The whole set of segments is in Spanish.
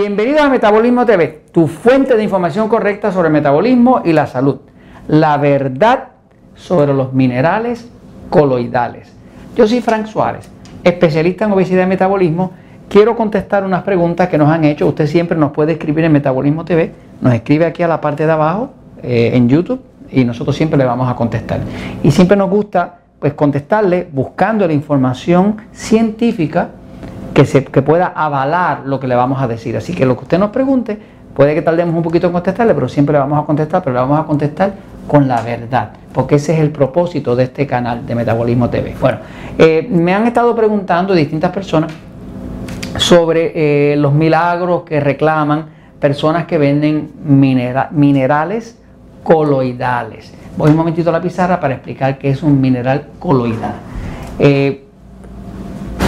Bienvenidos a Metabolismo TV, tu fuente de información correcta sobre metabolismo y la salud. La verdad sobre los minerales coloidales. Yo soy Frank Suárez, especialista en obesidad y metabolismo. Quiero contestar unas preguntas que nos han hecho. Usted siempre nos puede escribir en Metabolismo TV. Nos escribe aquí a la parte de abajo eh, en YouTube y nosotros siempre le vamos a contestar. Y siempre nos gusta pues contestarle buscando la información científica que, se, pueda avalar lo que le vamos a decir. Así que lo que usted nos pregunte, puede que tardemos un poquito en contestarle, pero siempre le vamos a contestar, pero le vamos a contestar con la verdad, porque ese es el propósito de este canal de Metabolismo TV. Bueno, eh, me han estado preguntando distintas personas sobre eh, los milagros que reclaman personas que venden minerales coloidales. Voy un momentito a la pizarra para explicar qué es un mineral coloidal. Eh,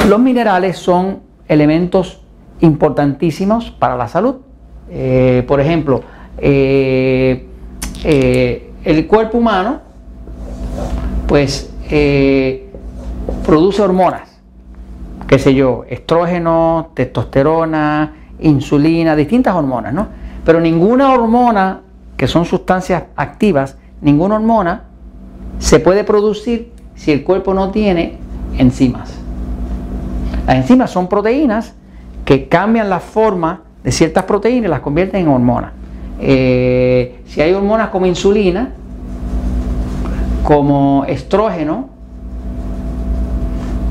los minerales son elementos importantísimos para la salud. Eh, por ejemplo, eh, eh, el cuerpo humano pues produce hormonas, qué sé yo, estrógeno, testosterona, insulina, distintas hormonas, ¿no? Pero ninguna hormona, que son sustancias activas, ninguna hormona se puede producir si el cuerpo no tiene enzimas. Las enzimas son proteínas que cambian la forma de ciertas proteínas y las convierten en hormonas. Eh, si hay hormonas como insulina, como estrógeno,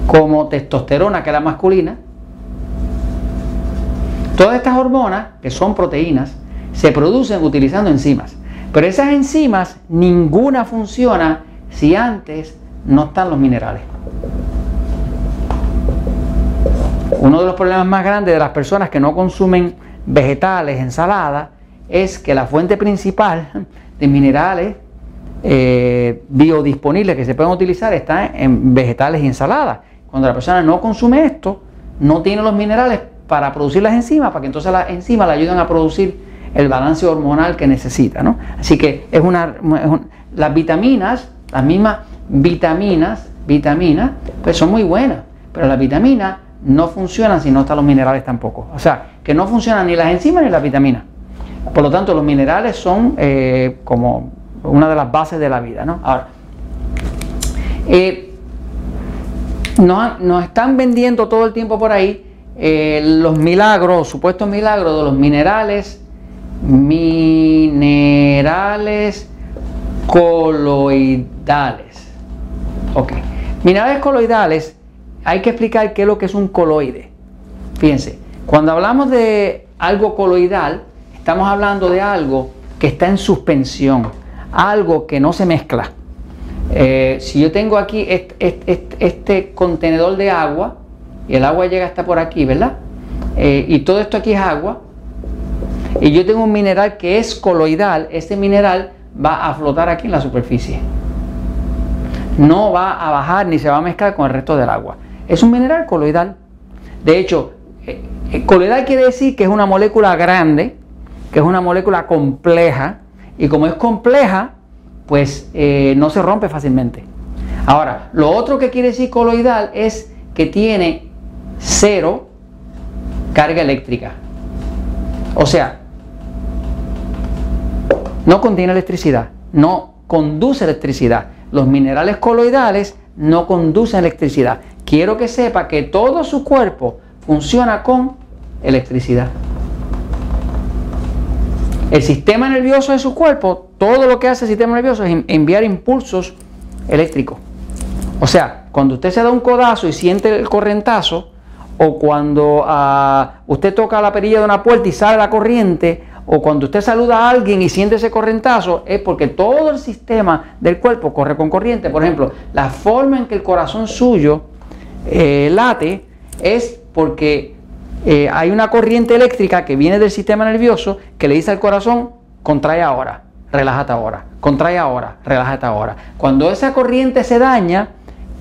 como testosterona, que es la masculina, todas estas hormonas, que son proteínas, se producen utilizando enzimas. Pero esas enzimas, ninguna funciona si antes no están los minerales. Uno de los problemas más grandes de las personas que no consumen vegetales, ensaladas, es que la fuente principal de minerales eh, biodisponibles que se pueden utilizar está en vegetales y ensaladas. Cuando la persona no consume esto, no tiene los minerales para producir las enzimas, para que entonces las enzimas le ayuden a producir el balance hormonal que necesita. ¿no? Así que es una, las vitaminas, las mismas vitaminas, vitaminas, pues son muy buenas, pero las vitaminas no funcionan si no están los minerales tampoco. O sea, que no funcionan ni las enzimas ni las vitaminas. Por lo tanto, los minerales son eh, como una de las bases de la vida. ¿no? Ahora, eh, nos, están vendiendo todo el tiempo por ahí eh, los milagros, supuestos milagros de los minerales, minerales coloidales. Ok, minerales coloidales hay que explicar qué es lo que es un coloide. Fíjense, cuando hablamos de algo coloidal, estamos hablando de algo que está en suspensión, algo que no se mezcla. Eh, si yo tengo aquí este, contenedor de agua, y el agua llega hasta por aquí, ¿verdad? Eh, y todo esto aquí es agua, y yo tengo un mineral que es coloidal, ese mineral va a flotar aquí en la superficie. No va a bajar ni se va a mezclar con el resto del agua. Es un mineral coloidal. De hecho, eh, eh, coloidal quiere decir que es una molécula grande, que es una molécula compleja, y como es compleja, pues eh, no se rompe fácilmente. Ahora, lo otro que quiere decir coloidal es que tiene cero carga eléctrica. O sea, no contiene electricidad, no conduce electricidad. Los minerales coloidales no conducen electricidad quiero que sepa que todo su cuerpo funciona con electricidad. El sistema nervioso de su cuerpo, todo lo que hace el sistema nervioso es enviar impulsos eléctricos. O sea, cuando usted se da un codazo y siente el correntazo, o cuando ah, usted toca la perilla de una puerta y sale la corriente, o cuando usted saluda a alguien y siente ese correntazo, es porque todo el sistema del cuerpo corre con corriente. Por ejemplo, la forma en que el corazón suyo eh, late es porque eh, hay una corriente eléctrica que viene del sistema nervioso que le dice al corazón, contrae ahora, relájate ahora, contrae ahora, relájate ahora. Cuando esa corriente se daña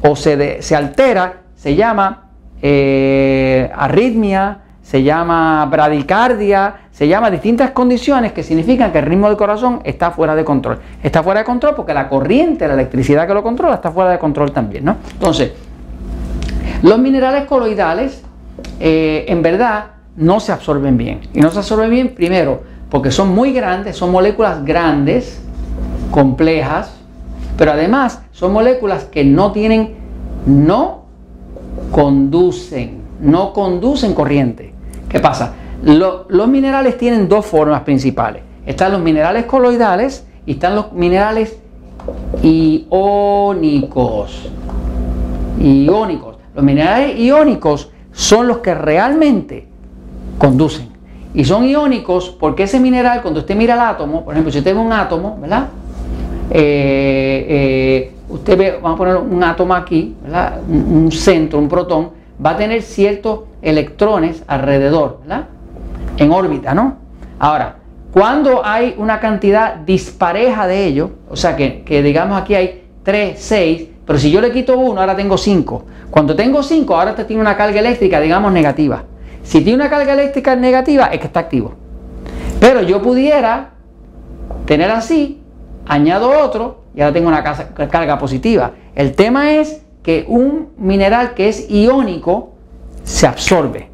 o se, se altera, se llama eh, arritmia, se llama bradicardia, se llama distintas condiciones que significan que el ritmo del corazón está fuera de control. Está fuera de control porque la corriente, la electricidad que lo controla, está fuera de control también, ¿no? Entonces, los minerales coloidales, eh, en verdad, no se absorben bien. Y no se absorben bien primero porque son muy grandes, son moléculas grandes, complejas, pero además son moléculas que no tienen, no conducen, no conducen corriente. ¿Qué pasa? los minerales tienen dos formas principales. Están los minerales coloidales y están los minerales iónicos. Iónicos. Los minerales iónicos son los que realmente conducen. Y son iónicos porque ese mineral, cuando usted mira el átomo, por ejemplo, si usted ve un átomo, ¿verdad? Eh, eh, usted ve, vamos a poner un átomo aquí, ¿verdad? Un, centro, un protón, va a tener ciertos electrones alrededor, ¿verdad? En órbita, ¿no? Ahora, cuando hay una cantidad dispareja de ellos, o sea que, que digamos aquí hay 3, 6, pero si yo le quito uno, ahora tengo 5. Cuando tengo 5, ahora te tiene una carga eléctrica, digamos, negativa. Si tiene una carga eléctrica negativa, es que está activo. Pero yo pudiera tener así, añado otro y ahora tengo una carga positiva. El tema es que un mineral que es iónico se absorbe.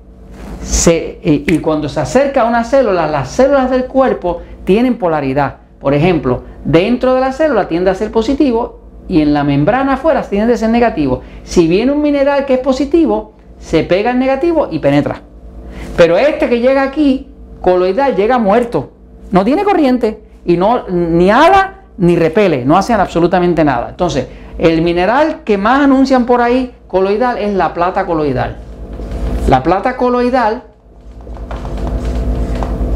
y, cuando se acerca a una célula, las células del cuerpo tienen polaridad. Por ejemplo, dentro de la célula tiende a ser positivo y en la membrana afuera tiende a ser negativo. Si viene un mineral que es positivo, se pega el negativo y penetra. Pero este que llega aquí, coloidal, llega muerto. No tiene corriente y no ni ala ni repele, no hacen absolutamente nada. Entonces, el mineral que más anuncian por ahí coloidal es la plata coloidal. La plata coloidal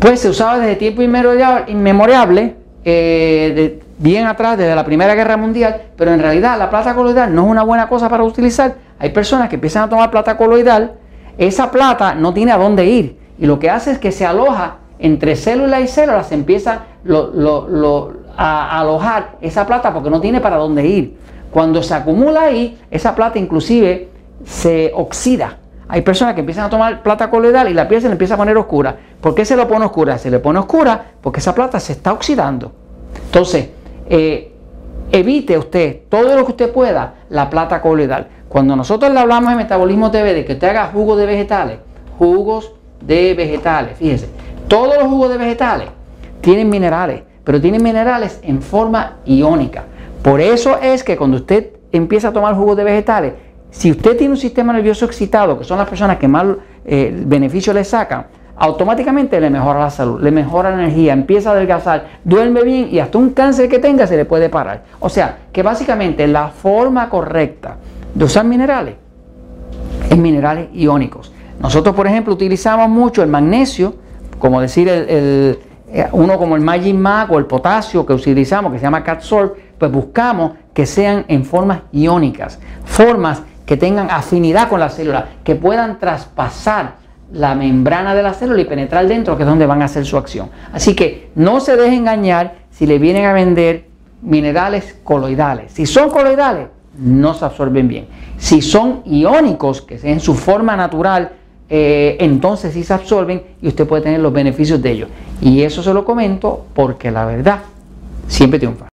pues se usaba desde tiempo inmemorial, bien atrás, desde la Primera Guerra Mundial, pero en realidad la plata coloidal no es una buena cosa para utilizar. Hay personas que empiezan a tomar plata coloidal esa plata no tiene a dónde ir y lo que hace es que se aloja entre célula y célula, se empieza a alojar esa plata porque no tiene para dónde ir. Cuando se acumula ahí, esa plata inclusive se oxida. Hay personas que empiezan a tomar plata coloidal y la piel se le empieza a poner oscura. ¿Por qué se le pone oscura? Se le pone oscura porque esa plata se está oxidando. Entonces, eh, evite usted todo lo que usted pueda la plata coloidal. Cuando nosotros le hablamos de metabolismo TV, de que usted haga jugos de vegetales, jugos de vegetales, fíjese, todos los jugos de vegetales tienen minerales, pero tienen minerales en forma iónica. Por eso es que cuando usted empieza a tomar jugos de vegetales, si usted tiene un sistema nervioso excitado, que son las personas que más eh, beneficio le sacan, automáticamente le mejora la salud, le mejora la energía, empieza a adelgazar, duerme bien y hasta un cáncer que tenga se le puede parar. O sea, que básicamente la forma correcta de usar minerales en minerales iónicos. Nosotros, por ejemplo, utilizamos mucho el magnesio, como decir el, eh, uno como el Magic Mag o el potasio que utilizamos, que se llama Catsorb, pues buscamos que sean en formas iónicas, formas que tengan afinidad con la célula, que puedan traspasar la membrana de la célula y penetrar dentro, que es donde van a hacer su acción. Así que no se deje engañar si le vienen a vender minerales coloidales. Si son coloidales, no se absorben bien. Si son iónicos, que es en su forma natural, eh, entonces sí se absorben y usted puede tener los beneficios de ellos. Y eso se lo comento porque la verdad siempre triunfa.